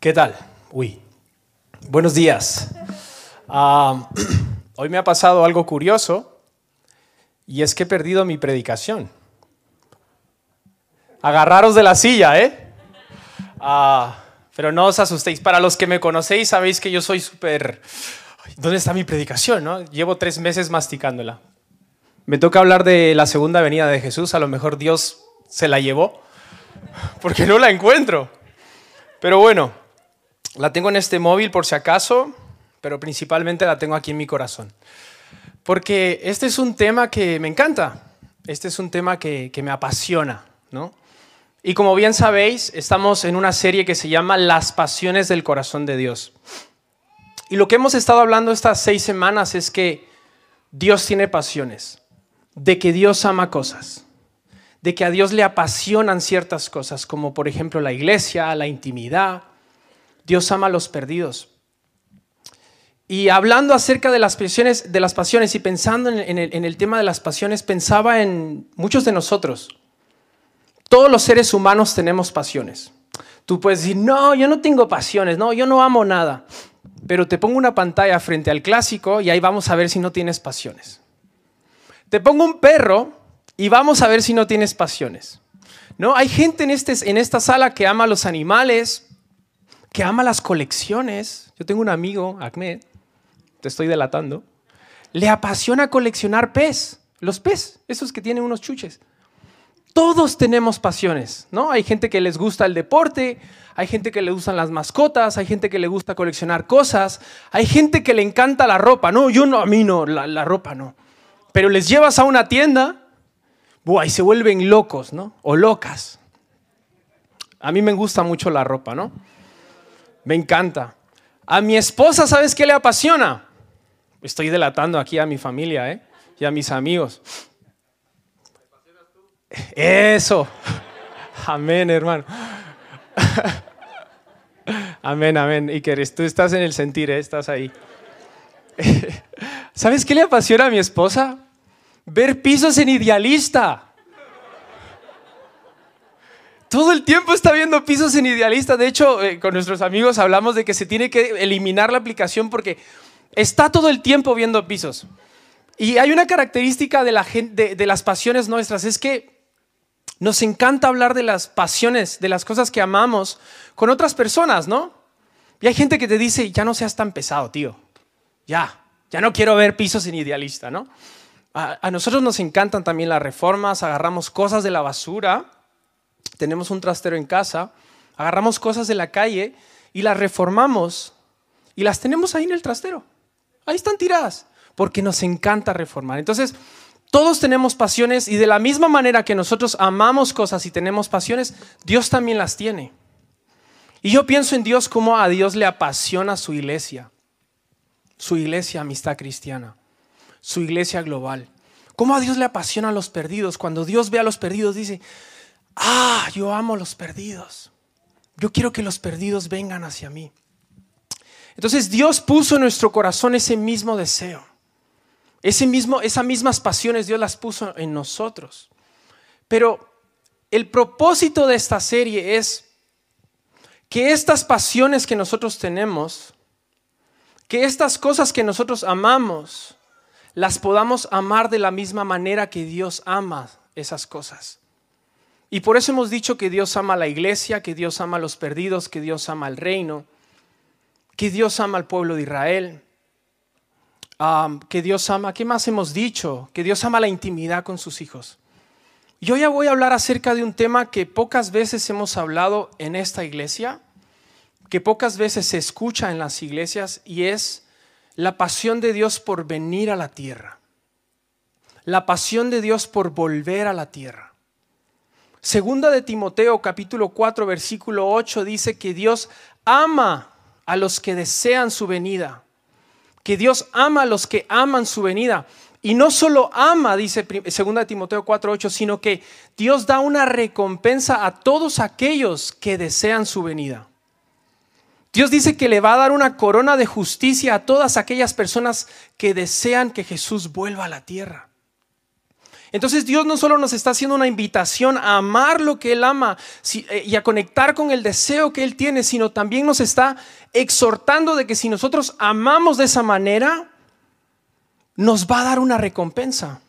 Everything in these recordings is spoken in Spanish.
¿Qué tal? Uy, buenos días. Ah, hoy me ha pasado algo curioso y es que he perdido mi predicación. Agarraros de la silla, ¿eh? Ah, pero no os asustéis. Para los que me conocéis, sabéis que yo soy súper... ¿Dónde está mi predicación? No? Llevo tres meses masticándola. Me toca hablar de la segunda venida de Jesús. A lo mejor Dios se la llevó porque no la encuentro. Pero bueno, la tengo en este móvil por si acaso, pero principalmente la tengo aquí en mi corazón. Porque este es un tema que me encanta, este es un tema que, me apasiona, ¿no? Y como bien sabéis, estamos en una serie que se llama Las Pasiones del Corazón de Dios. Y lo que hemos estado hablando estas seis semanas es que Dios tiene pasiones, de que Dios ama cosas, de que a Dios le apasionan ciertas cosas, como por ejemplo la iglesia, la intimidad. Dios ama a los perdidos. Y hablando acerca de las pasiones, de las pasiones y pensando en el, tema de las pasiones, pensaba en muchos de nosotros. Todos los seres humanos tenemos pasiones. Tú puedes decir, no, yo no tengo pasiones, no, yo no amo nada. Pero te pongo una pantalla frente al clásico y ahí vamos a ver si no tienes pasiones. Te pongo un perro y vamos a ver si no tienes pasiones. ¿No? Hay gente en, este, en esta sala que ama los animales, que ama las colecciones. Yo tengo un amigo, Ahmed, te estoy delatando, le apasiona coleccionar pez, los pez, esos que tienen unos chuches. Todos tenemos pasiones, ¿no? Hay gente que les gusta el deporte, hay gente que le gustan las mascotas, hay gente que le gusta coleccionar cosas, hay gente que le encanta la ropa. No, yo no, a mí no, la, la ropa no. Pero les llevas a una tienda Buah, y se vuelven locos, ¿no? O locas. A mí me gusta mucho la ropa, ¿no? Me encanta. A mi esposa, ¿sabes qué le apasiona? Estoy delatando aquí a mi familia, ¿eh? Y a mis amigos. Eso. Amén, hermano. Amén, amén. Iker, tú estás en el sentir, ¿eh? estás ahí. ¿Sabes qué le apasiona a mi esposa? ver pisos en idealista. Todo el tiempo está viendo pisos en idealista. De hecho, eh, con nuestros amigos hablamos de que se tiene que eliminar la aplicación porque está todo el tiempo viendo pisos. Y hay una característica de, la de las pasiones nuestras, es que nos encanta hablar de las pasiones, de las cosas que amamos con otras personas, ¿no? Y hay gente que te dice, ya no seas tan pesado, tío. Ya, ya no quiero ver pisos en idealista, ¿no? A, nosotros nos encantan también las reformas, agarramos cosas de la basura, tenemos un trastero en casa, agarramos cosas de la calle y las reformamos y las tenemos ahí en el trastero. Ahí están tiradas, porque nos encanta reformar. Entonces, todos tenemos pasiones y de la misma manera que nosotros amamos cosas y tenemos pasiones, Dios también las tiene. Y yo pienso en Dios como a Dios le apasiona su iglesia, su iglesia amistad cristiana su iglesia global. ¿Cómo a Dios le apasiona a los perdidos? Cuando Dios ve a los perdidos dice, ah, yo amo los perdidos. Yo quiero que los perdidos vengan hacia mí. Entonces Dios puso en nuestro corazón ese mismo deseo. Ese mismo, esas mismas pasiones Dios las puso en nosotros. Pero el propósito de esta serie es que estas pasiones que nosotros tenemos, que estas cosas que nosotros amamos, las podamos amar de la misma manera que Dios ama esas cosas. Y por eso hemos dicho que Dios ama a la iglesia, que Dios ama a los perdidos, que Dios ama al reino, que Dios ama al pueblo de Israel, que Dios ama, ¿qué más hemos dicho? Que Dios ama la intimidad con sus hijos. Yo ya voy a hablar acerca de un tema que pocas veces hemos hablado en esta iglesia, que pocas veces se escucha en las iglesias y es la pasión de Dios por venir a la tierra, la pasión de Dios por volver a la tierra. Segunda de Timoteo capítulo 4 versículo 8 dice que Dios ama a los que desean su venida, que Dios ama a los que aman su venida. Y no solo ama, dice segunda de Timoteo 4:8, sino que Dios da una recompensa a todos aquellos que desean su venida. Dios dice que le va a dar una corona de justicia a todas aquellas personas que desean que Jesús vuelva a la tierra. Entonces Dios no solo nos está haciendo una invitación a amar lo que Él ama eh, y a conectar con el deseo que Él tiene, sino también nos está exhortando de que si nosotros amamos de esa manera, nos va a dar una recompensa.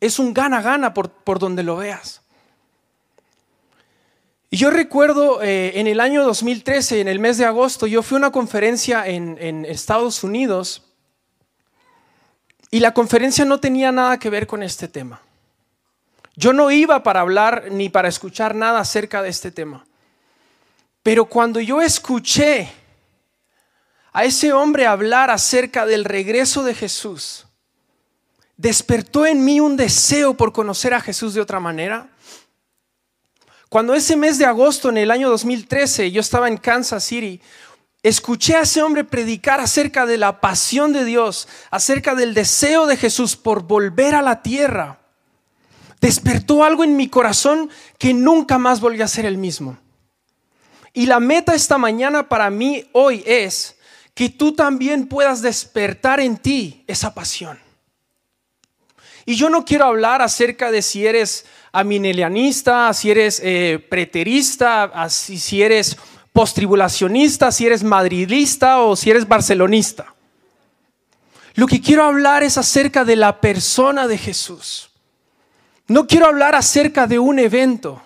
Es un gana-gana por, donde lo veas. Y yo recuerdo eh, en el año 2013, en el mes de agosto, yo fui a una conferencia en, en Estados Unidos y la conferencia no tenía nada que ver con este tema. Yo no iba para hablar ni para escuchar nada acerca de este tema. Pero cuando yo escuché a ese hombre hablar acerca del regreso de Jesús, despertó en mí un deseo por conocer a Jesús de otra manera. Cuando ese mes de agosto en el año 2013 yo estaba en Kansas City, escuché a ese hombre predicar acerca de la pasión de Dios, acerca del deseo de Jesús por volver a la tierra. Despertó algo en mi corazón que nunca más volvió a ser el mismo. Y la meta esta mañana para mí hoy es que tú también puedas despertar en ti esa pasión. Y yo no quiero hablar acerca de si eres aminelianista, si eres eh, preterista, si eres postribulacionista, si eres madridista o si eres barcelonista. Lo que quiero hablar es acerca de la persona de Jesús. No quiero hablar acerca de un evento.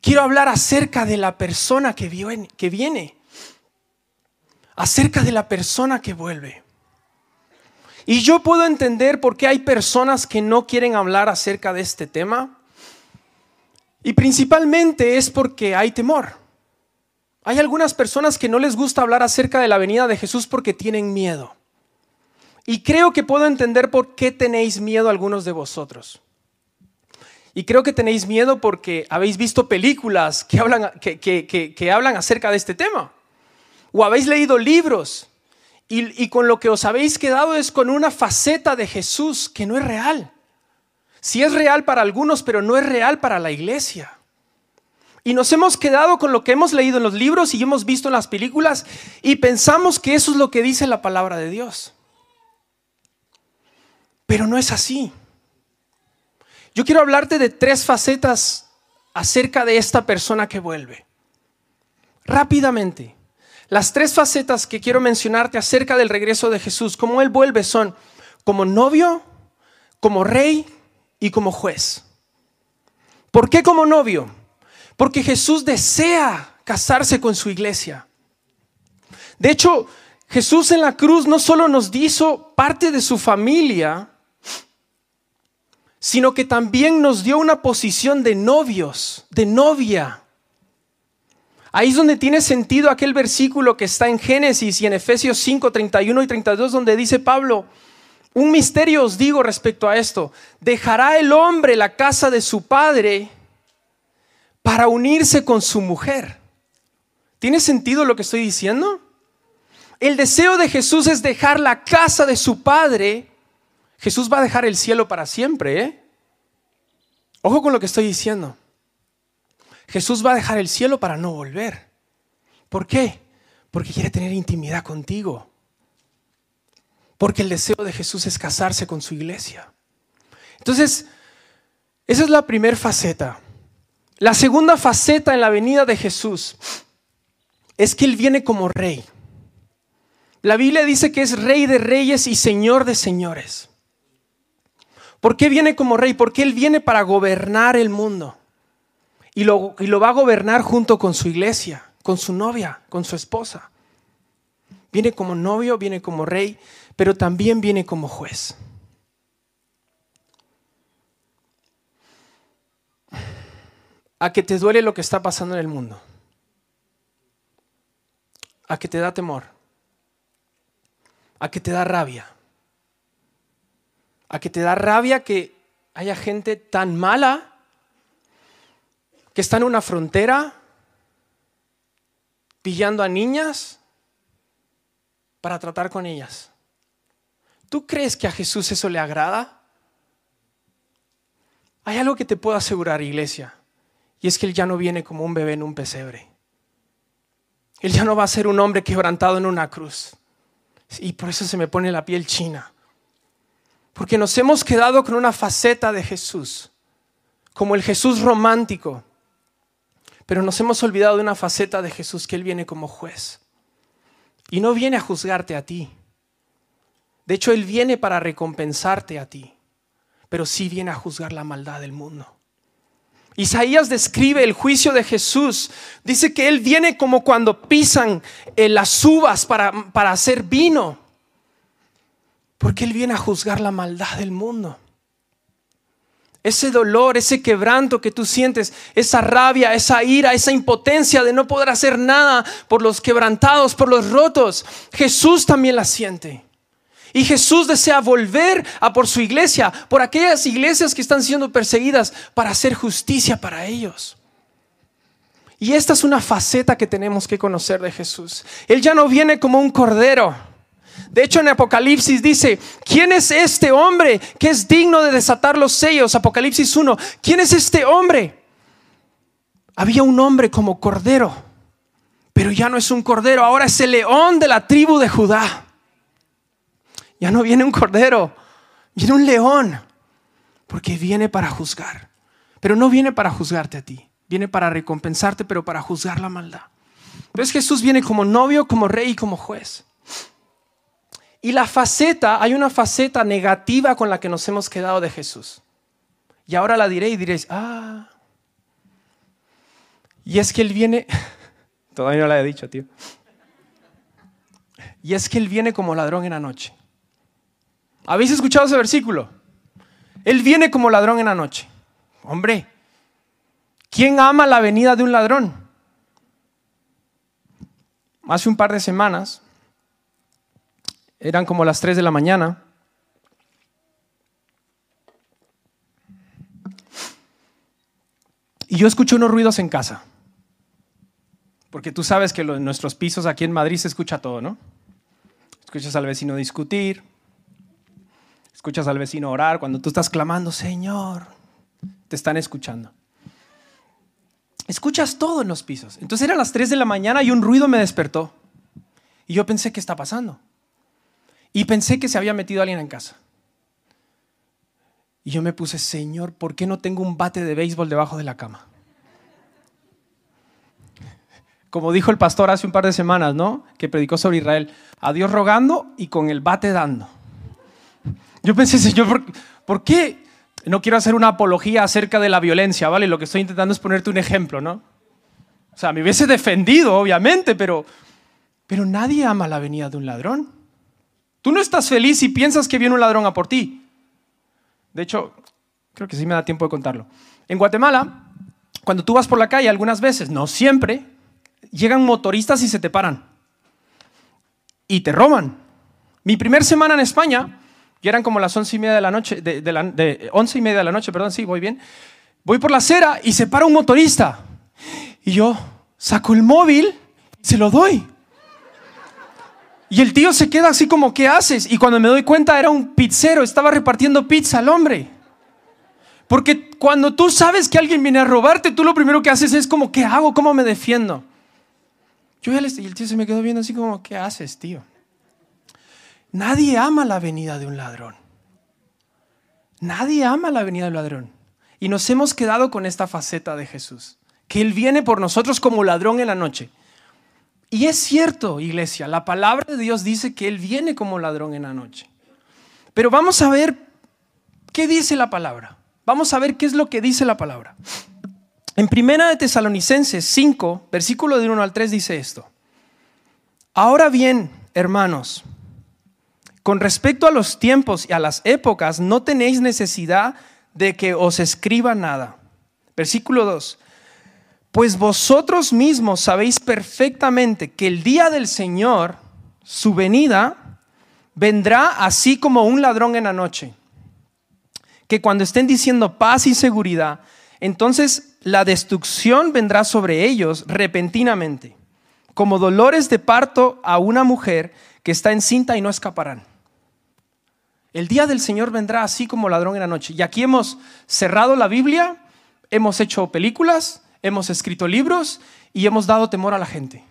Quiero hablar acerca de la persona que viene acerca de la persona que vuelve. Y yo puedo entender por qué hay personas que no quieren hablar acerca de este tema. Y principalmente es porque hay temor. Hay algunas personas que no les gusta hablar acerca de la venida de Jesús porque tienen miedo. Y creo que puedo entender por qué tenéis miedo algunos de vosotros. Y creo que tenéis miedo porque habéis visto películas que hablan, acerca de este tema o habéis leído libros y, con lo que os habéis quedado es con una faceta de Jesús que no es real. Sí es real para algunos, pero no es real para la iglesia. Y nos hemos quedado con lo que hemos leído en los libros y hemos visto en las películas y pensamos que eso es lo que dice la palabra de Dios. Pero no es así. Yo quiero hablarte de tres facetas acerca de esta persona que vuelve. Rápidamente. Las tres facetas que quiero mencionarte acerca del regreso de Jesús, cómo Él vuelve, son como novio, como rey y como juez. ¿Por qué como novio? Porque Jesús desea casarse con su iglesia. De hecho, Jesús en la cruz no solo nos hizo parte de su familia, sino que también nos dio una posición de novios, de novia. Ahí es donde tiene sentido aquel versículo que está en Génesis y en Efesios 5, 31 y 32, donde dice Pablo, un misterio os digo respecto a esto, dejará el hombre la casa de su padre para unirse con su mujer. ¿Tiene sentido lo que estoy diciendo? El deseo de Jesús es dejar la casa de su padre. Jesús va a dejar el cielo para siempre, ¿eh? Ojo con lo que estoy diciendo. Jesús va a dejar el cielo para no volver. ¿Por qué? Porque quiere tener intimidad contigo. Porque el deseo de Jesús es casarse con su iglesia. Entonces, esa es la primera faceta. La segunda faceta en la venida de Jesús es que Él viene como rey. La Biblia dice que es rey de reyes y señor de señores. ¿Por qué viene como rey? Porque Él viene para gobernar el mundo y lo, va a gobernar junto con su iglesia, con su novia, con su esposa. Viene como novio, viene como rey, pero también viene como juez. A que te duele lo que está pasando en el mundo. A que te da temor. A que te da rabia. A que te da rabia que haya gente tan mala que está en una frontera pillando a niñas para tratar con ellas. ¿Tú crees que a Jesús eso le agrada? Hay algo que te puedo asegurar, iglesia, y es que Él ya no viene como un bebé en un pesebre. Él ya no va a ser un hombre quebrantado en una cruz. Y por eso se me pone la piel china. Porque nos hemos quedado con una faceta de Jesús, como el Jesús romántico. Pero nos hemos olvidado de una faceta de Jesús, que Él viene como juez. Y no viene a juzgarte a ti. De hecho, Él viene para recompensarte a ti, pero sí viene a juzgar la maldad del mundo. Isaías describe el juicio de Jesús. Dice que Él viene como cuando pisan eh, las uvas para, para hacer vino. Porque Él viene a juzgar la maldad del mundo. Ese dolor, ese quebranto que tú sientes, esa rabia, esa ira, esa impotencia de no poder hacer nada por los quebrantados, por los rotos, Jesús también la siente. Y Jesús desea volver a por su iglesia, por aquellas iglesias que están siendo perseguidas, para hacer justicia para ellos. Y esta es una faceta que tenemos que conocer de Jesús. Él ya no viene como un cordero. De hecho, en Apocalipsis dice, ¿quién es este hombre que es digno de desatar los sellos? Apocalipsis 1, ¿quién es este hombre? Había un hombre como cordero, pero ya no es un cordero, ahora es el león de la tribu de Judá. Ya no viene un cordero, viene un león, porque viene para juzgar. Pero no viene para juzgarte a ti, viene para recompensarte, pero para juzgar la maldad. ¿Ves? Jesús viene como novio, como rey y como juez. Y la faceta, hay una faceta negativa con la que nos hemos quedado de Jesús. Y ahora la diré y diréis, ah. Y es que Él viene, todavía no la he dicho, tío. Y es que Él viene como ladrón en la noche. ¿Habéis escuchado ese versículo? Él viene como ladrón en la noche. Hombre, ¿quién ama la venida de un ladrón? Hace un par de semanas, eran como las 3 de la mañana, y yo escuché unos ruidos en casa. Porque tú sabes que en nuestros pisos aquí en Madrid se escucha todo, ¿no? Escuchas al vecino discutir, Escuchas al vecino orar cuando tú estás clamando, Señor, te están escuchando. Escuchas todo en los pisos. Entonces eran las 3 de la mañana y un ruido me despertó. Y yo pensé, ¿qué está pasando? Y pensé que se había metido alguien en casa. Y yo me puse, Señor, ¿por qué no tengo un bate de béisbol debajo de la cama? Como dijo el pastor hace un par de semanas, ¿no? Que predicó sobre Israel. A Dios rogando y con el bate dando. Yo pensé, ¿por, qué? No quiero hacer una apología acerca de la violencia, ¿vale? Lo que estoy intentando es ponerte un ejemplo, ¿no? O sea, me hubiese defendido, obviamente, pero, pero nadie ama la venida de un ladrón. Tú no estás feliz y piensas que viene un ladrón a por ti. De hecho, creo que sí me da tiempo de contarlo. En Guatemala, cuando tú vas por la calle, algunas veces, no siempre, llegan motoristas y se te paran. Y te roban. Mi primer semana en España, y eran como las once y media de la noche, de, once y media de la noche, perdón, sí, voy bien. Voy por la acera y se para un motorista. Y yo saco el móvil y se lo doy. Y el tío se queda así como, ¿qué haces? Y cuando me doy cuenta era un pizzero, estaba repartiendo pizza al hombre. Porque cuando tú sabes que alguien viene a robarte, tú lo primero que haces es como, ¿qué hago? ¿Cómo me defiendo? Yo y el tío se me quedó viendo así como, ¿qué haces, tío? Nadie ama la venida de un ladrón. Nadie ama la venida del ladrón. Y nos hemos quedado con esta faceta de Jesús, que Él viene por nosotros como ladrón en la noche. Y es cierto, iglesia, la palabra de Dios dice que Él viene como ladrón en la noche. Pero vamos a ver qué dice la palabra. Vamos a ver qué es lo que dice la palabra. En Primera de Tesalonicenses 5, versículo de 1 al 3 dice esto. Ahora bien, hermanos, con respecto a los tiempos y a las épocas, no tenéis necesidad de que os escriba nada. Versículo 2. Pues vosotros mismos sabéis perfectamente que el día del Señor, su venida, vendrá así como un ladrón en la noche. Que cuando estén diciendo paz y seguridad, entonces la destrucción vendrá sobre ellos repentinamente, como dolores de parto a una mujer que está encinta y no escaparán. El día del Señor vendrá así como ladrón en la noche. Y aquí hemos cerrado la Biblia, hemos hecho películas, hemos escrito libros y hemos dado temor a la gente.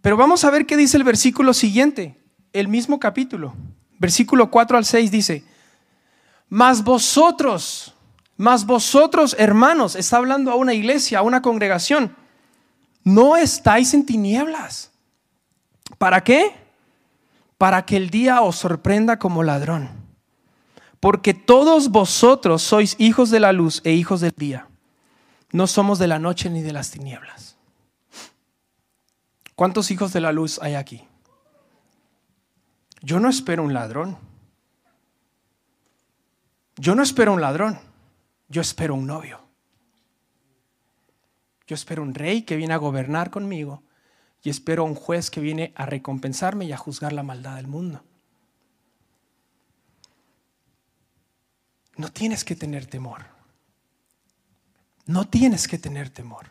Pero vamos a ver qué dice el versículo siguiente, el mismo capítulo. Versículo 4 al 6 dice, mas vosotros, mas vosotros hermanos, está hablando a una iglesia, a una congregación, no estáis en tinieblas. ¿Para qué? Para que el día os sorprenda como ladrón. Porque todos vosotros sois hijos de la luz e hijos del día. No somos de la noche ni de las tinieblas. ¿Cuántos hijos de la luz hay aquí? Yo no espero un ladrón. Yo no espero un ladrón. Yo espero un novio. Yo espero un rey que viene a gobernar conmigo y espero un juez que viene a recompensarme y a juzgar la maldad del mundo. No tienes que tener temor. No tienes que tener temor.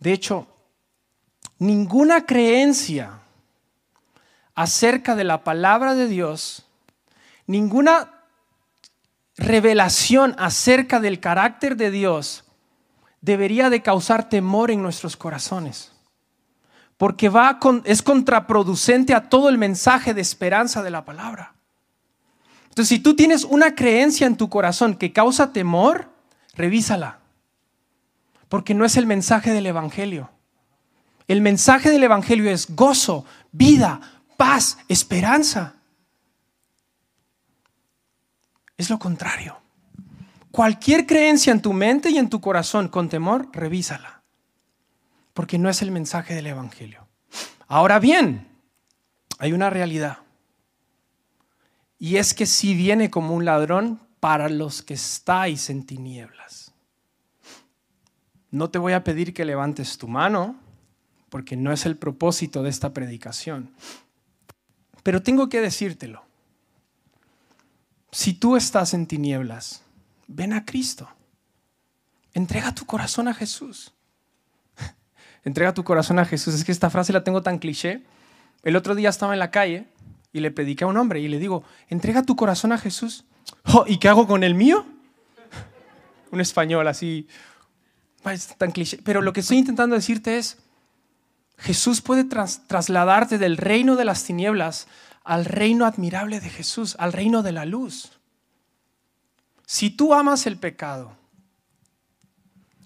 De hecho, ninguna creencia acerca de la palabra de Dios, ninguna revelación acerca del carácter de Dios debería de causar temor en nuestros corazones, porque va es contraproducente a todo el mensaje de esperanza de la palabra. Entonces, si tú tienes una creencia en tu corazón que causa temor, revísala, porque no es el mensaje del Evangelio. El mensaje del Evangelio es gozo, vida, paz, esperanza. Es lo contrario. Cualquier creencia en tu mente y en tu corazón con temor, revísala. Porque no es el mensaje del Evangelio. Ahora bien, hay una realidad. Y es que si viene como un ladrón para los que estáis en tinieblas. No te voy a pedir que levantes tu mano, porque no es el propósito de esta predicación. Pero tengo que decírtelo. Si tú estás en tinieblas, ven a Cristo. Entrega tu corazón a Jesús. Entrega tu corazón a Jesús. Es que esta frase la tengo tan cliché. El otro día estaba en la calle y le prediqué a un hombre y le digo, entrega tu corazón a Jesús. Oh, ¿Y qué hago con el mío? un español así, tan cliché. Pero lo que estoy intentando decirte es, Jesús puede trasladarte del reino de las tinieblas al reino admirable de Jesús, al reino de la luz. Si tú amas el pecado,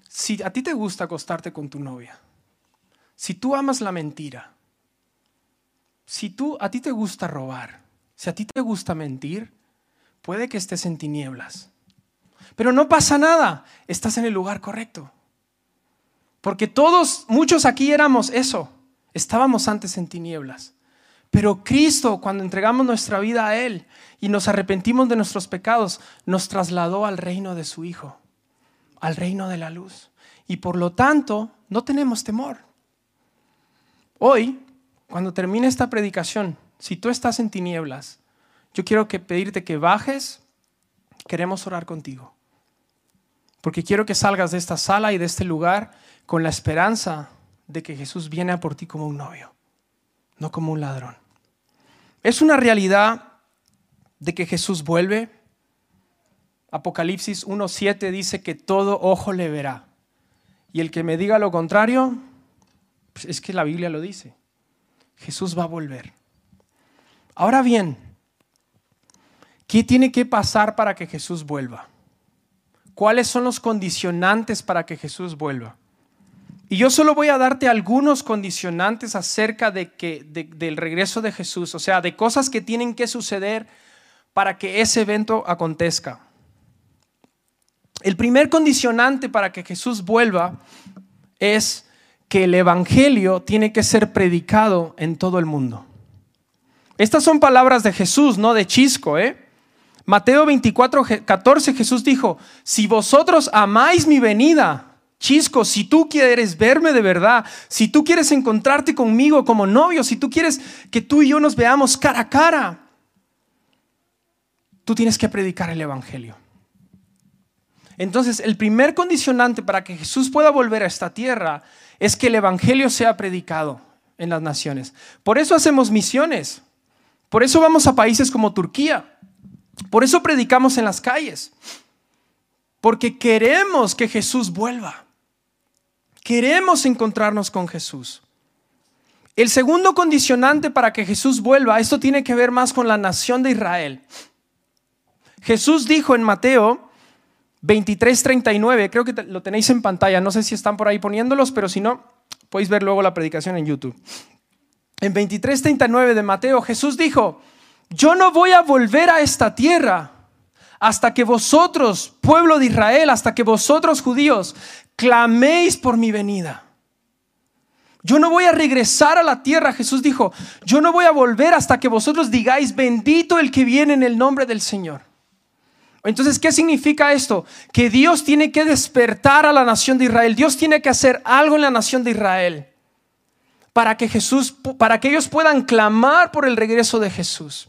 si a ti te gusta acostarte con tu novia, si tú amas la mentira, si tú a ti te gusta robar, si a ti te gusta mentir, puede que estés en tinieblas. Pero no pasa nada, estás en el lugar correcto. Porque todos, muchos aquí éramos eso, estábamos antes en tinieblas. Pero Cristo, cuando entregamos nuestra vida a Él y nos arrepentimos de nuestros pecados, nos trasladó al reino de su Hijo, al reino de la luz. Y por lo tanto, no tenemos temor. Hoy, cuando termine esta predicación, si tú estás en tinieblas, yo quiero que pedirte que bajes, queremos orar contigo. Porque quiero que salgas de esta sala y de este lugar con la esperanza de que Jesús viene a por ti como un novio no como un ladrón. Es una realidad de que Jesús vuelve. Apocalipsis 1.7 dice que todo ojo le verá. Y el que me diga lo contrario, pues es que la Biblia lo dice. Jesús va a volver. Ahora bien, ¿qué tiene que pasar para que Jesús vuelva? ¿Cuáles son los condicionantes para que Jesús vuelva? Y yo solo voy a darte algunos condicionantes acerca de que, del regreso de Jesús, o sea, de cosas que tienen que suceder para que ese evento acontezca. El primer condicionante para que Jesús vuelva es que el Evangelio tiene que ser predicado en todo el mundo. Estas son palabras de Jesús, no de Chisco. ¿eh? Mateo 24, 14 Jesús dijo, si vosotros amáis mi venida, Chisco, si tú quieres verme de verdad, si tú quieres encontrarte conmigo como novio, si tú quieres que tú y yo nos veamos cara a cara, tú tienes que predicar el Evangelio. Entonces, el primer condicionante para que Jesús pueda volver a esta tierra es que el Evangelio sea predicado en las naciones. Por eso hacemos misiones. Por eso vamos a países como Turquía. Por eso predicamos en las calles. Porque queremos que Jesús vuelva. Queremos encontrarnos con Jesús. El segundo condicionante para que Jesús vuelva, esto tiene que ver más con la nación de Israel. Jesús dijo en Mateo 23:39, creo que lo tenéis en pantalla, no sé si están por ahí poniéndolos, pero si no, podéis ver luego la predicación en YouTube. En 23:39 de Mateo, Jesús dijo, yo no voy a volver a esta tierra hasta que vosotros, pueblo de Israel, hasta que vosotros judíos, claméis por mi venida. Yo no voy a regresar a la tierra, Jesús dijo, yo no voy a volver hasta que vosotros digáis, bendito el que viene en el nombre del Señor. Entonces, ¿qué significa esto? Que Dios tiene que despertar a la nación de Israel. Dios tiene que hacer algo en la nación de Israel para que Jesús, para que ellos puedan clamar por el regreso de Jesús.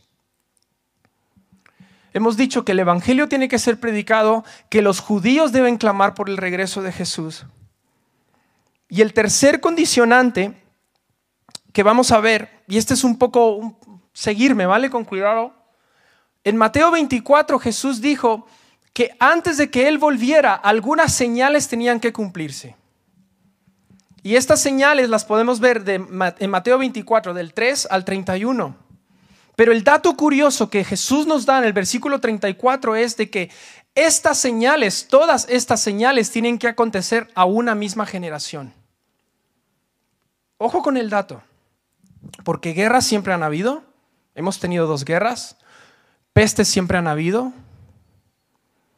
Hemos dicho que el Evangelio tiene que ser predicado, que los judíos deben clamar por el regreso de Jesús. Y el tercer condicionante que vamos a ver, y este es un poco seguirme, ¿vale? Con cuidado. En Mateo 24 Jesús dijo que antes de que Él volviera, algunas señales tenían que cumplirse. Y estas señales las podemos ver en Mateo 24, del 3 al 31. Pero el dato curioso que Jesús nos da en el versículo 34 es de que estas señales, todas estas señales tienen que acontecer a una misma generación. Ojo con el dato, porque guerras siempre han habido, hemos tenido dos guerras, pestes siempre han habido,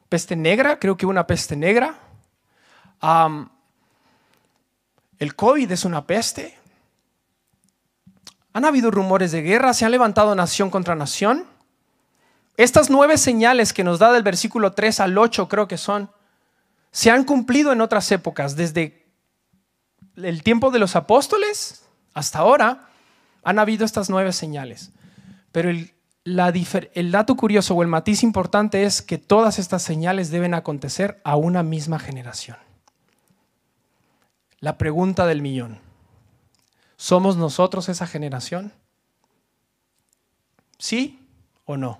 peste negra, creo que una peste negra, el COVID es una peste, han habido rumores de guerra, se ha levantado nación contra nación. Estas nueve señales que nos da del versículo 3 al 8 creo que son, se han cumplido en otras épocas, desde el tiempo de los apóstoles hasta ahora han habido estas nueve señales. Pero el, el dato curioso o el matiz importante es que todas estas señales deben acontecer a una misma generación. La pregunta del millón. ¿Somos nosotros esa generación? ¿Sí o no?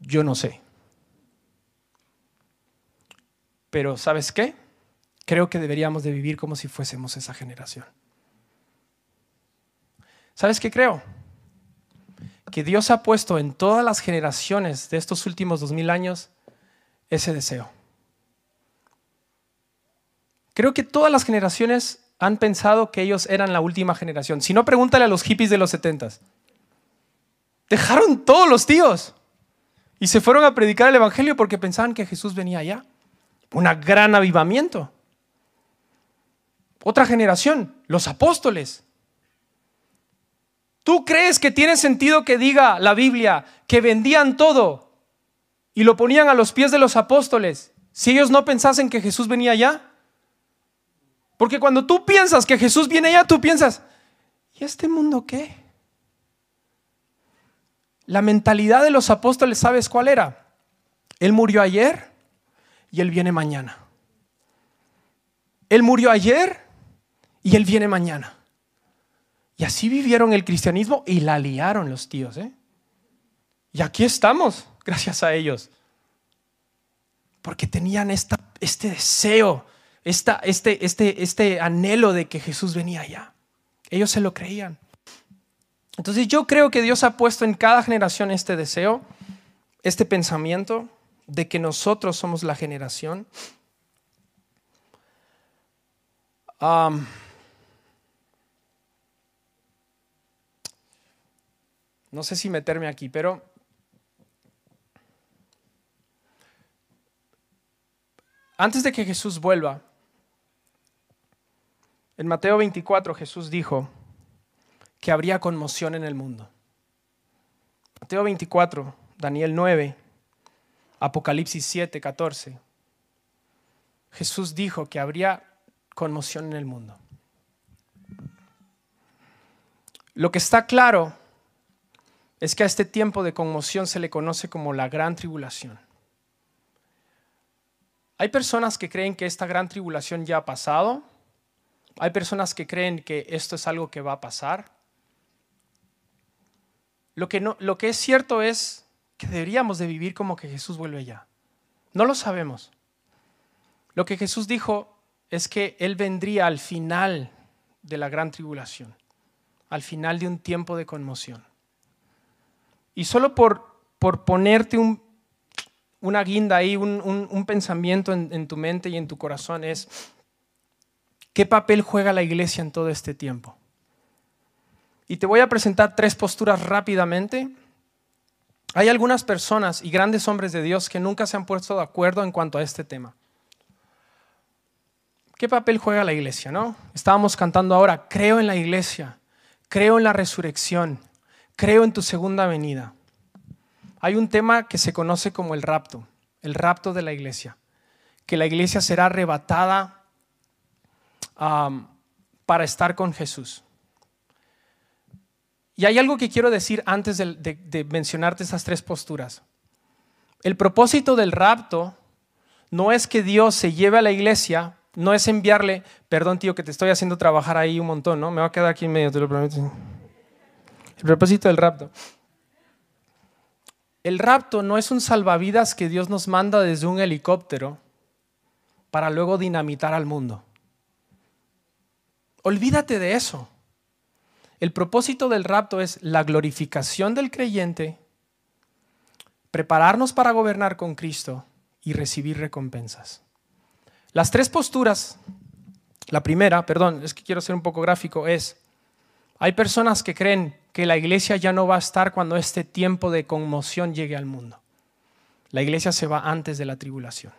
Yo no sé. Pero ¿sabes qué? creo que deberíamos de vivir como si fuésemos esa generación. ¿Sabes qué creo? Que Dios ha puesto en todas las generaciones de estos últimos dos mil años ese deseo. Creo que todas las generaciones han pensado que ellos eran la última generación. Si no, pregúntale a los hippies de los setentas. Dejaron todos los tíos y se fueron a predicar el Evangelio porque pensaban que Jesús venía allá. Un gran avivamiento. Otra generación, los apóstoles. ¿Tú crees que tiene sentido que diga la Biblia que vendían todo y lo ponían a los pies de los apóstoles si ellos no pensasen que Jesús venía allá? Porque cuando tú piensas que Jesús viene allá, tú piensas, ¿y este mundo qué? La mentalidad de los apóstoles, ¿sabes cuál era? Él murió ayer y Él viene mañana. Él murió ayer y Él viene mañana. Y así vivieron el cristianismo y la liaron los tíos. ¿eh? Y aquí estamos, gracias a ellos. Porque tenían esta, este deseo, esta, este, este, este anhelo de que Jesús venía allá. Ellos se lo creían. Entonces yo creo que Dios ha puesto en cada generación este deseo, este pensamiento de que nosotros somos la generación. No sé si meterme aquí, pero antes de que Jesús vuelva, en Mateo 24 Jesús dijo que habría conmoción en el mundo. Mateo 24, Daniel 9, Apocalipsis 7, 14. Jesús dijo que habría conmoción en el mundo. Lo que está claro es que a este tiempo de conmoción se le conoce como la gran tribulación. Hay personas que creen que esta gran tribulación ya ha pasado. Hay personas que creen que esto es algo que va a pasar. Lo que, no, lo que es cierto es que deberíamos de vivir como que Jesús vuelve ya. No lo sabemos. Lo que Jesús dijo es que Él vendría al final de la gran tribulación, al final de un tiempo de conmoción. Y solo por, por ponerte un, una guinda ahí, un, pensamiento en, en tu mente y en tu corazón es, ¿qué papel juega la iglesia en todo este tiempo? Y te voy a presentar tres posturas rápidamente. Hay algunas personas y grandes hombres de Dios que nunca se han puesto de acuerdo en cuanto a este tema. ¿Qué papel juega la iglesia, no? Estábamos cantando ahora, creo en la iglesia, creo en la resurrección, creo en tu segunda venida hay un tema que se conoce como el rapto, el rapto de la iglesia, que la iglesia será arrebatada para estar con Jesús. Y hay algo que quiero decir antes de, mencionarte esas tres posturas. El propósito del rapto no es que Dios se lleve a la iglesia, no es enviarle, perdón tío que te estoy haciendo trabajar ahí un montón, ¿no? Me va a quedar aquí en medio, te lo prometo. El propósito del rapto el rapto no es un salvavidas que Dios nos manda desde un helicóptero para luego dinamitar al mundo. Olvídate de eso. El propósito del rapto es la glorificación del creyente, prepararnos para gobernar con Cristo y recibir recompensas. Las tres posturas, la primera, perdón, es que quiero ser un poco gráfico, es, hay personas que creen que la iglesia ya no va a estar cuando este tiempo de conmoción llegue al mundo. La iglesia se va antes de la tribulación.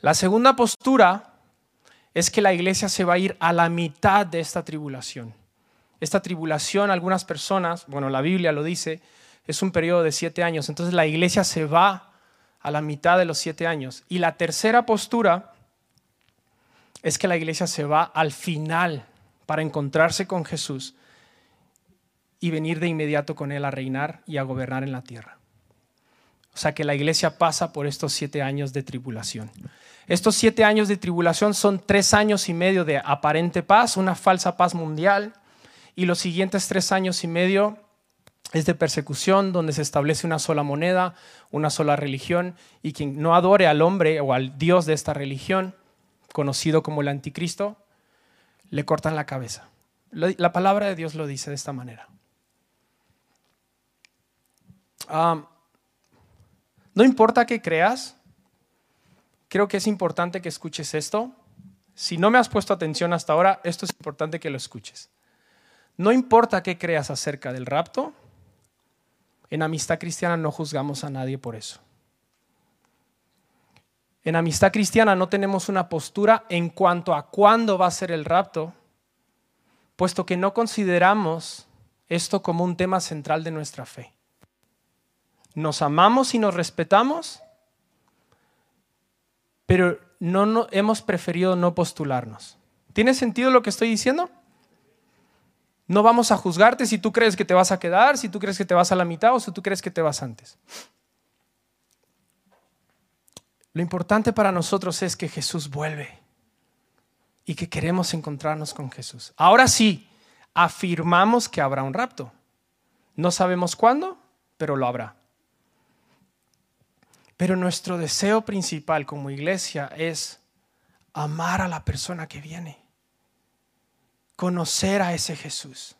La segunda postura es que la iglesia se va a ir a la mitad de esta tribulación. Esta tribulación, algunas personas, bueno, la Biblia lo dice, es un periodo de siete años. Entonces la iglesia se va a la mitad de los siete años. Y la tercera postura es que la iglesia se va al final para encontrarse con Jesús y venir de inmediato con Él a reinar y a gobernar en la tierra. O sea que la iglesia pasa por estos siete años de tribulación. Estos siete años de tribulación son tres años y medio de aparente paz, una falsa paz mundial, y los siguientes tres años y medio es de persecución, donde se establece una sola moneda, una sola religión, y quien no adore al hombre o al Dios de esta religión, conocido como el anticristo, le cortan la cabeza. La palabra de Dios lo dice de esta manera no importa qué creas, creo que es importante que escuches esto. Si no me has puesto atención hasta ahora, esto es importante que lo escuches. No importa qué creas acerca del rapto, en amistad cristiana no juzgamos a nadie por eso. En amistad cristiana no tenemos una postura en cuanto a cuándo va a ser el rapto, puesto que no consideramos esto como un tema central de nuestra fe nos amamos y nos respetamos, pero no, hemos preferido no postularnos. ¿Tiene sentido lo que estoy diciendo? No vamos a juzgarte si tú crees que te vas a quedar, si tú crees que te vas a la mitad o si tú crees que te vas antes. Lo importante para nosotros es que Jesús vuelve y que queremos encontrarnos con Jesús. Ahora sí, afirmamos que habrá un rapto. No sabemos cuándo, pero lo habrá. Pero nuestro deseo principal como iglesia es amar a la persona que viene, conocer a ese Jesús,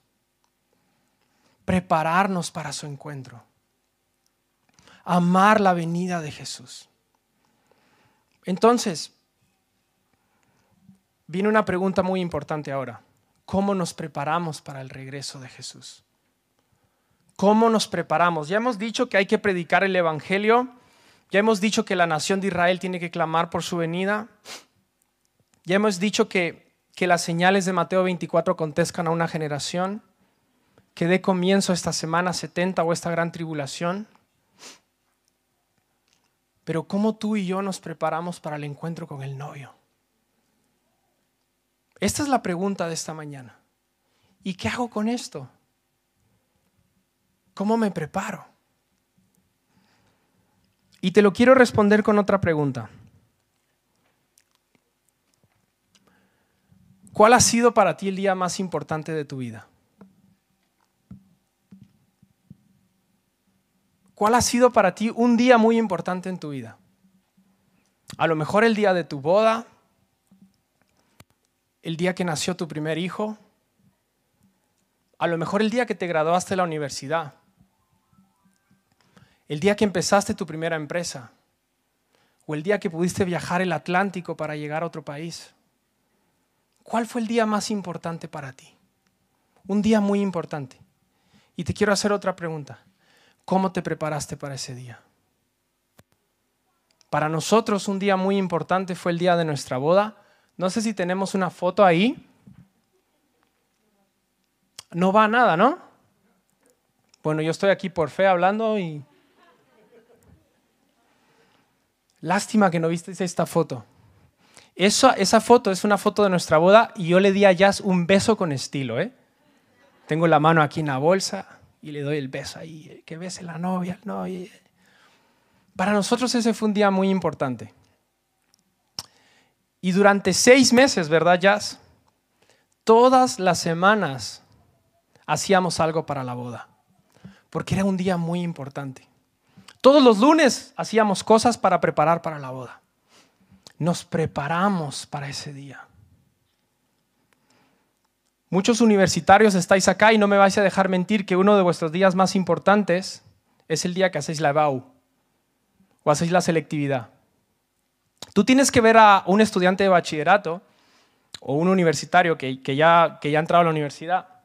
prepararnos para su encuentro, amar la venida de Jesús. Entonces, viene una pregunta muy importante ahora. ¿Cómo nos preparamos para el regreso de Jesús? ¿Cómo nos preparamos? Ya hemos dicho que hay que predicar el Evangelio ya hemos dicho que la nación de Israel tiene que clamar por su venida. Ya hemos dicho que, que las señales de Mateo 24 contestan a una generación, que dé comienzo esta semana 70 o esta gran tribulación. Pero ¿cómo tú y yo nos preparamos para el encuentro con el novio? Esta es la pregunta de esta mañana. ¿Y qué hago con esto? ¿Cómo me preparo? Y te lo quiero responder con otra pregunta. ¿Cuál ha sido para ti el día más importante de tu vida? ¿Cuál ha sido para ti un día muy importante en tu vida? A lo mejor el día de tu boda, el día que nació tu primer hijo, A lo mejor el día que te graduaste de la universidad. El día que empezaste tu primera empresa. O el día que pudiste viajar el Atlántico para llegar a otro país. ¿Cuál fue el día más importante para ti? Un día muy importante. Y te quiero hacer otra pregunta. ¿Cómo te preparaste para ese día? Para nosotros un día muy importante fue el día de nuestra boda. No sé si tenemos una foto ahí. No va nada, ¿no? Bueno, yo estoy aquí por fe hablando y... Lástima que no visteis esta foto. Esa, esa foto es una foto de nuestra boda y yo le di a Jazz un beso con estilo, ¿eh? Tengo la mano aquí en la bolsa y le doy el beso ahí, que bese la novia, no. Para nosotros ese fue un día muy importante. Y durante seis meses, ¿verdad, Jazz? Todas las semanas hacíamos algo para la boda, porque era un día muy importante. Todos los lunes hacíamos cosas para preparar para la boda. Nos preparamos para ese día. Muchos universitarios estáis acá y no me vais a dejar mentir que uno de vuestros días más importantes es el día que hacéis la EBAU o hacéis la selectividad. Tú tienes que ver a un estudiante de bachillerato o un universitario que, ya, que ya ha entrado a la universidad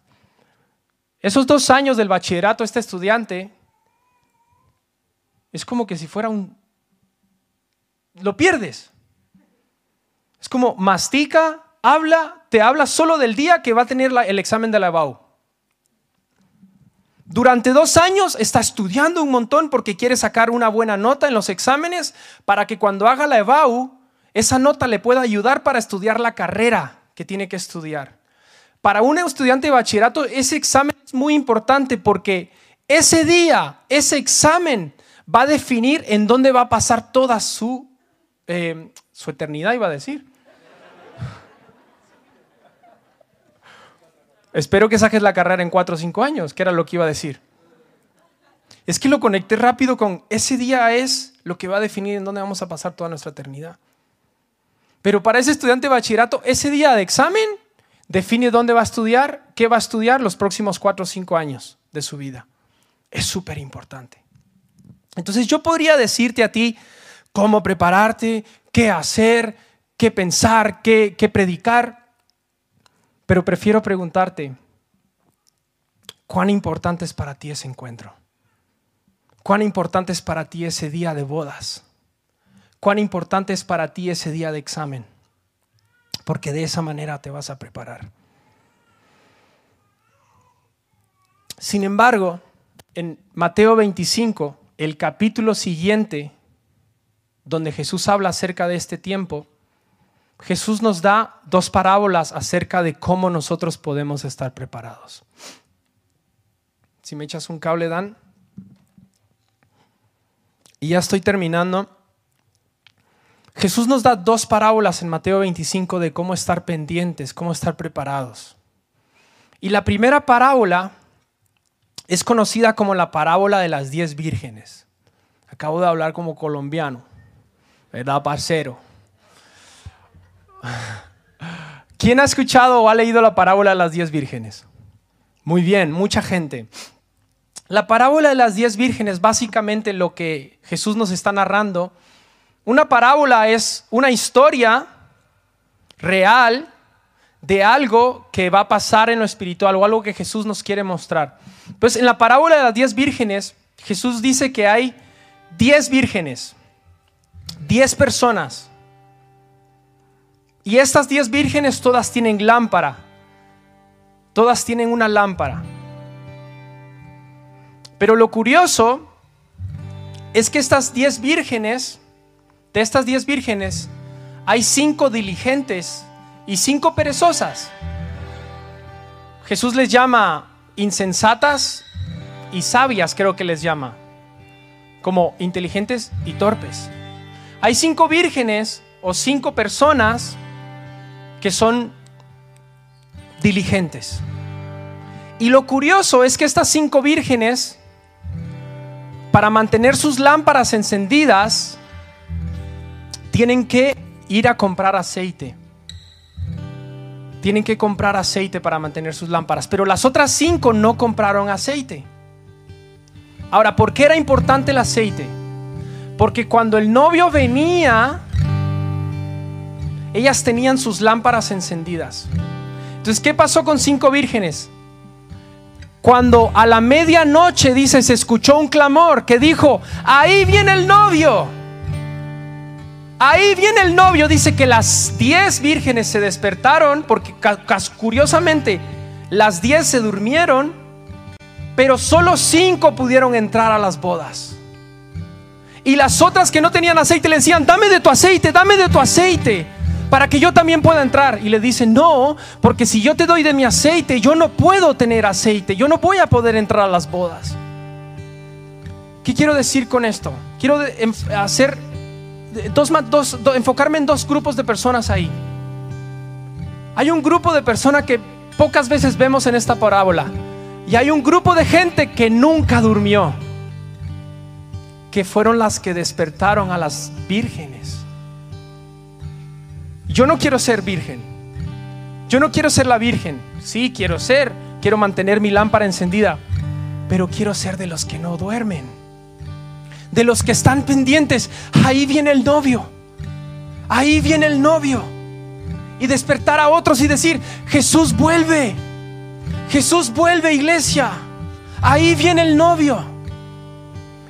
esos dos años del bachillerato, este estudiante, es como que si fuera un... Lo pierdes. Es como mastica, habla, te habla solo del día que va a tener el examen de la EBAU. Durante dos años está estudiando un montón porque quiere sacar una buena nota en los exámenes para que cuando haga la EBAU, esa nota le pueda ayudar para estudiar la carrera que tiene que estudiar. Para un estudiante de bachillerato ese examen es muy importante porque ese día, ese examen va a definir en dónde va a pasar toda su, eh, su eternidad, iba a decir. Espero que saques la carrera en cuatro o cinco años, que era lo que iba a decir. Es que lo conecté rápido con ese día es lo que va a definir en dónde vamos a pasar toda nuestra eternidad. Pero para ese estudiante de bachillerato, ese día de examen define dónde va a estudiar, qué va a estudiar los próximos cuatro o cinco años de su vida. Es súper importante. Entonces yo podría decirte a ti cómo prepararte, qué hacer, qué pensar, qué, qué predicar, pero prefiero preguntarte, ¿cuán importante es para ti ese encuentro? ¿Cuán importante es para ti ese día de bodas? ¿Cuán importante es para ti ese día de examen? porque de esa manera te vas a preparar. Sin embargo, en Mateo 25, el capítulo siguiente, donde Jesús habla acerca de este tiempo, Jesús nos da dos parábolas acerca de cómo nosotros podemos estar preparados. Si me echas un cable, Dan. Y ya estoy terminando. Jesús nos da dos parábolas en Mateo 25 de cómo estar pendientes, cómo estar preparados. Y la primera parábola es conocida como la parábola de las diez vírgenes. Acabo de hablar como colombiano, ¿verdad, parcero? ¿Quién ha escuchado o ha leído la parábola de las diez vírgenes? Muy bien, mucha gente. La parábola de las diez vírgenes, básicamente lo que Jesús nos está narrando, una parábola es una historia real de algo que va a pasar en lo espiritual o algo que Jesús nos quiere mostrar. Pues en la parábola de las diez vírgenes, Jesús dice que hay diez vírgenes, diez personas. Y estas diez vírgenes todas tienen lámpara. Todas tienen una lámpara. Pero lo curioso es que estas diez vírgenes de estas diez vírgenes, hay cinco diligentes y cinco perezosas. Jesús les llama insensatas y sabias, creo que les llama, como inteligentes y torpes. Hay cinco vírgenes o cinco personas que son diligentes. Y lo curioso es que estas cinco vírgenes, para mantener sus lámparas encendidas, tienen que ir a comprar aceite. Tienen que comprar aceite para mantener sus lámparas, pero las otras cinco no compraron aceite. Ahora, ¿por qué era importante el aceite? Porque cuando el novio venía, ellas tenían sus lámparas encendidas. Entonces, ¿qué pasó con cinco vírgenes? Cuando a la medianoche, dice, se escuchó un clamor que dijo, ahí viene el novio. Ahí viene el novio, dice que las diez vírgenes se despertaron, porque curiosamente las diez se durmieron, pero solo cinco pudieron entrar a las bodas. Y las otras que no tenían aceite le decían, dame de tu aceite, dame de tu aceite, para que yo también pueda entrar. Y le dicen, no, porque si yo te doy de mi aceite, yo no puedo tener aceite, yo no voy a poder entrar a las bodas. ¿Qué quiero decir con esto? Quiero hacer dos, dos, enfocarme en dos grupos de personas ahí. Hay un grupo de personas que pocas veces vemos en esta parábola. Y hay un grupo de gente que nunca durmió. Que fueron las que despertaron a las vírgenes. Yo no quiero ser virgen. Yo no quiero ser la virgen. Sí, quiero ser. Quiero mantener mi lámpara encendida. Pero quiero ser de los que no duermen de los que están pendientes. Ahí viene el novio. Ahí viene el novio. Y despertar a otros y decir, Jesús vuelve. Jesús vuelve, iglesia. Ahí viene el novio.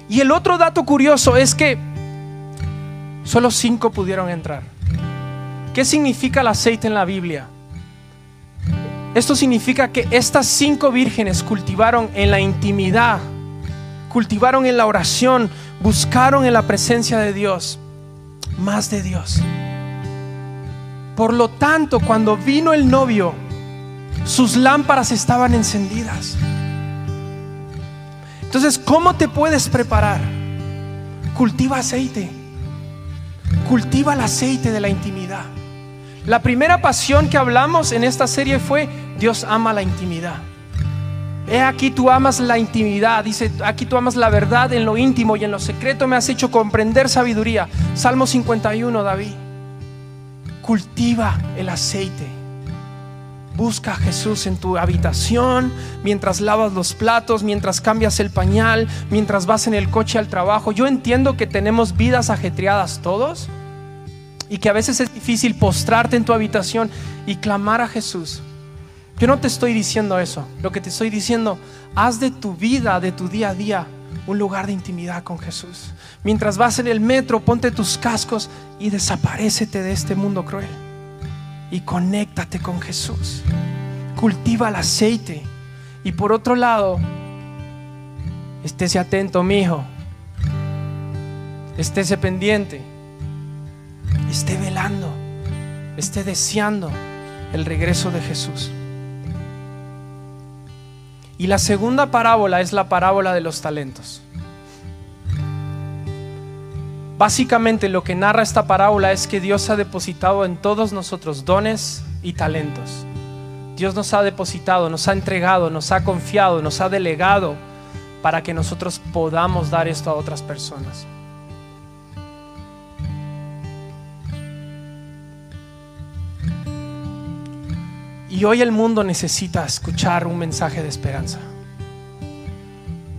Y el otro dato curioso es que solo cinco pudieron entrar. ¿Qué significa el aceite en la Biblia? Esto significa que estas cinco vírgenes cultivaron en la intimidad, cultivaron en la oración, buscaron en la presencia de Dios más de Dios. Por lo tanto, cuando vino el novio, sus lámparas estaban encendidas. Entonces, ¿cómo te puedes preparar? Cultiva aceite. Cultiva el aceite de la intimidad. La primera pasión que hablamos en esta serie fue Dios ama la intimidad. He aquí tú amas la intimidad, dice, aquí tú amas la verdad en lo íntimo y en lo secreto me has hecho comprender sabiduría. Salmo 51, David. Cultiva el aceite. Busca a Jesús en tu habitación, mientras lavas los platos, mientras cambias el pañal, mientras vas en el coche al trabajo. Yo entiendo que tenemos vidas ajetreadas todos y que a veces es difícil postrarte en tu habitación y clamar a Jesús. Yo no te estoy diciendo eso. Lo que te estoy diciendo, haz de tu vida, de tu día a día, un lugar de intimidad con Jesús. Mientras vas en el metro, ponte tus cascos y desaparecete de este mundo cruel. Y conéctate con Jesús. Cultiva el aceite. Y por otro lado, estése atento, mi hijo. Estése pendiente. Esté velando. Esté deseando el regreso de Jesús. Y la segunda parábola es la parábola de los talentos. Básicamente lo que narra esta parábola es que Dios ha depositado en todos nosotros dones y talentos. Dios nos ha depositado, nos ha entregado, nos ha confiado, nos ha delegado para que nosotros podamos dar esto a otras personas. Y hoy el mundo necesita escuchar un mensaje de esperanza.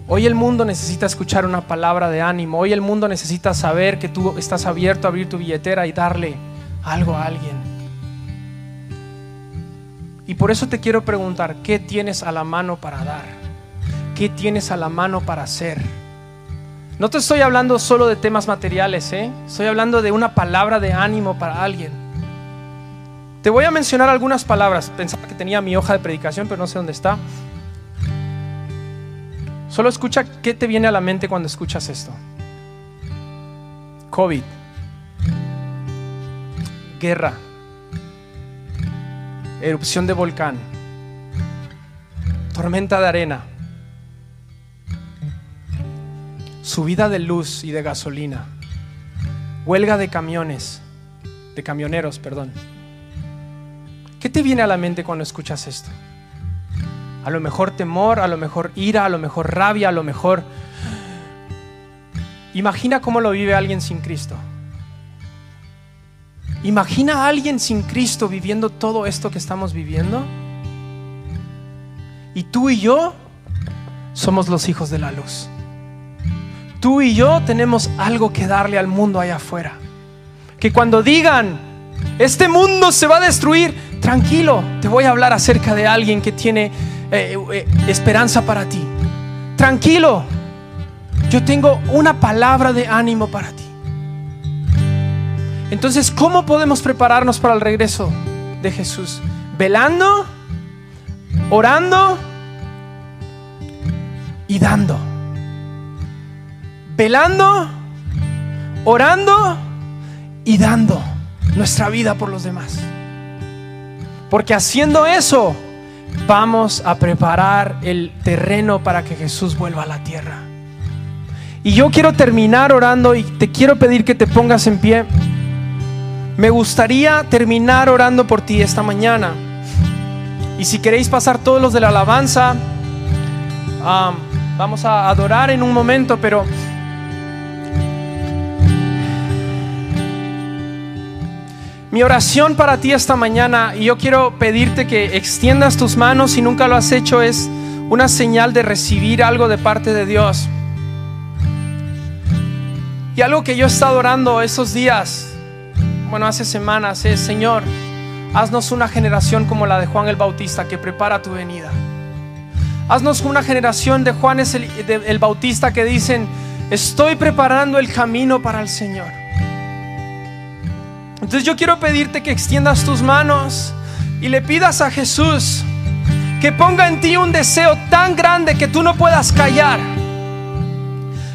Hoy el mundo necesita escuchar una palabra de ánimo. Hoy el mundo necesita saber que tú estás abierto a abrir tu billetera y darle algo a alguien. Y por eso te quiero preguntar, ¿qué tienes a la mano para dar? ¿Qué tienes a la mano para hacer? No te estoy hablando solo de temas materiales, ¿eh? estoy hablando de una palabra de ánimo para alguien. Te voy a mencionar algunas palabras. Pensaba que tenía mi hoja de predicación, pero no sé dónde está. Solo escucha qué te viene a la mente cuando escuchas esto. COVID. Guerra. Erupción de volcán. Tormenta de arena. Subida de luz y de gasolina. Huelga de camiones. De camioneros, perdón ¿Qué te viene a la mente cuando escuchas esto? A lo mejor temor, a lo mejor ira, a lo mejor rabia, a lo mejor... Imagina cómo lo vive alguien sin Cristo. Imagina a alguien sin Cristo viviendo todo esto que estamos viviendo. Y tú y yo somos los hijos de la luz. Tú y yo tenemos algo que darle al mundo allá afuera. Que cuando digan, este mundo se va a destruir, tranquilo, te voy a hablar acerca de alguien que tiene eh, eh, esperanza para ti. Tranquilo, yo tengo una palabra de ánimo para ti. Entonces, ¿cómo podemos prepararnos para el regreso de Jesús? Velando, orando y dando. Velando, orando y dando nuestra vida por los demás. Porque haciendo eso, vamos a preparar el terreno para que Jesús vuelva a la tierra. Y yo quiero terminar orando y te quiero pedir que te pongas en pie. Me gustaría terminar orando por ti esta mañana. Y si queréis pasar todos los de la alabanza, vamos a adorar en un momento, pero mi oración para ti esta mañana, y yo quiero pedirte que extiendas tus manos si nunca lo has hecho, es una señal de recibir algo de parte de Dios. Y algo que yo he estado orando esos días, bueno, hace semanas, es, Señor, haznos una generación como la de Juan el Bautista que prepara tu venida. Haznos una generación de Juanes el, el Bautista que dicen, estoy preparando el camino para el Señor. Entonces yo quiero pedirte que extiendas tus manos y le pidas a Jesús que ponga en ti un deseo tan grande que tú no puedas callar.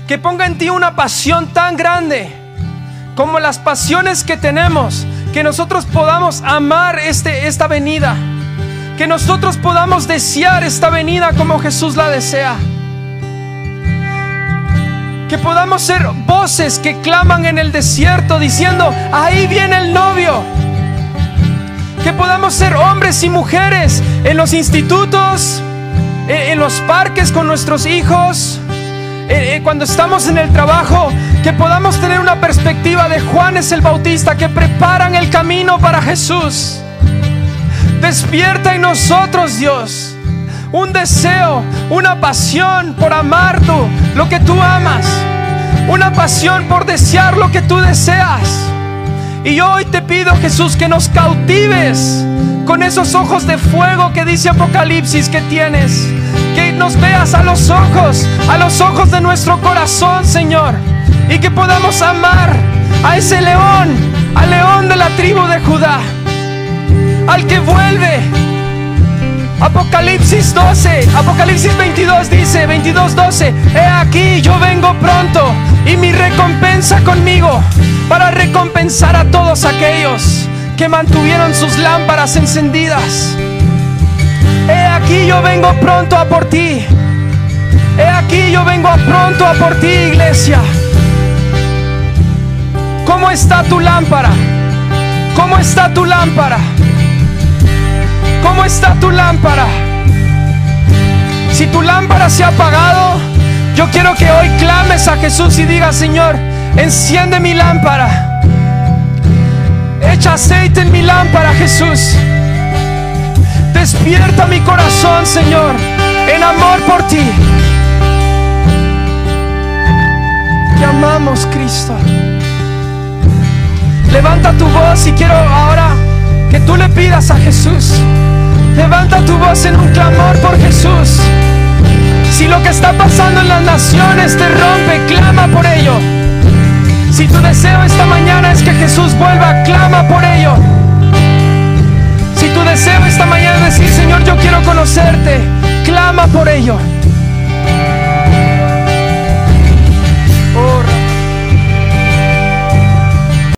Que ponga en ti una pasión tan grande como las pasiones que tenemos, que nosotros podamos amar este, esta venida que nosotros podamos desear esta venida como Jesús la desea. Que podamos ser voces que claman en el desierto diciendo, ahí viene el novio. Que podamos ser hombres y mujeres en los institutos, en los parques con nuestros hijos, cuando estamos en el trabajo, que podamos tener una perspectiva de Juan es el Bautista, que preparan el camino para Jesús. Despierta en nosotros, Dios, un deseo, una pasión por amar tú, lo que tú amas, una pasión por desear lo que tú deseas. Y hoy te pido, Jesús, que nos cautives con esos ojos de fuego que dice Apocalipsis que tienes. Que nos veas a los ojos, a los ojos de nuestro corazón, Señor. Y que podamos amar a ese león, al león de la tribu de Judá al que vuelve. Apocalipsis 12, Apocalipsis 22 dice, 22, 12, he aquí yo vengo pronto y mi recompensa conmigo para recompensar a todos aquellos que mantuvieron sus lámparas encendidas. He aquí yo vengo pronto a por ti. He aquí yo vengo pronto a por ti, iglesia. ¿Cómo está tu lámpara? ¿Cómo está tu lámpara? ¿Cómo está tu lámpara? Si tu lámpara se ha apagado, yo quiero que hoy clames a Jesús y digas, Señor, enciende mi lámpara. Echa aceite en mi lámpara, Jesús. Despierta mi corazón, Señor, en amor por ti. Te amamos, Cristo. Levanta tu voz y quiero ahora que tú le pidas a Jesús. Levanta tu voz en un clamor por Jesús. Si lo que está pasando en las naciones te rompe, clama por ello. Si tu deseo esta mañana es que Jesús vuelva, clama por ello. Si tu deseo esta mañana es decir, Señor, yo quiero conocerte, clama por ello.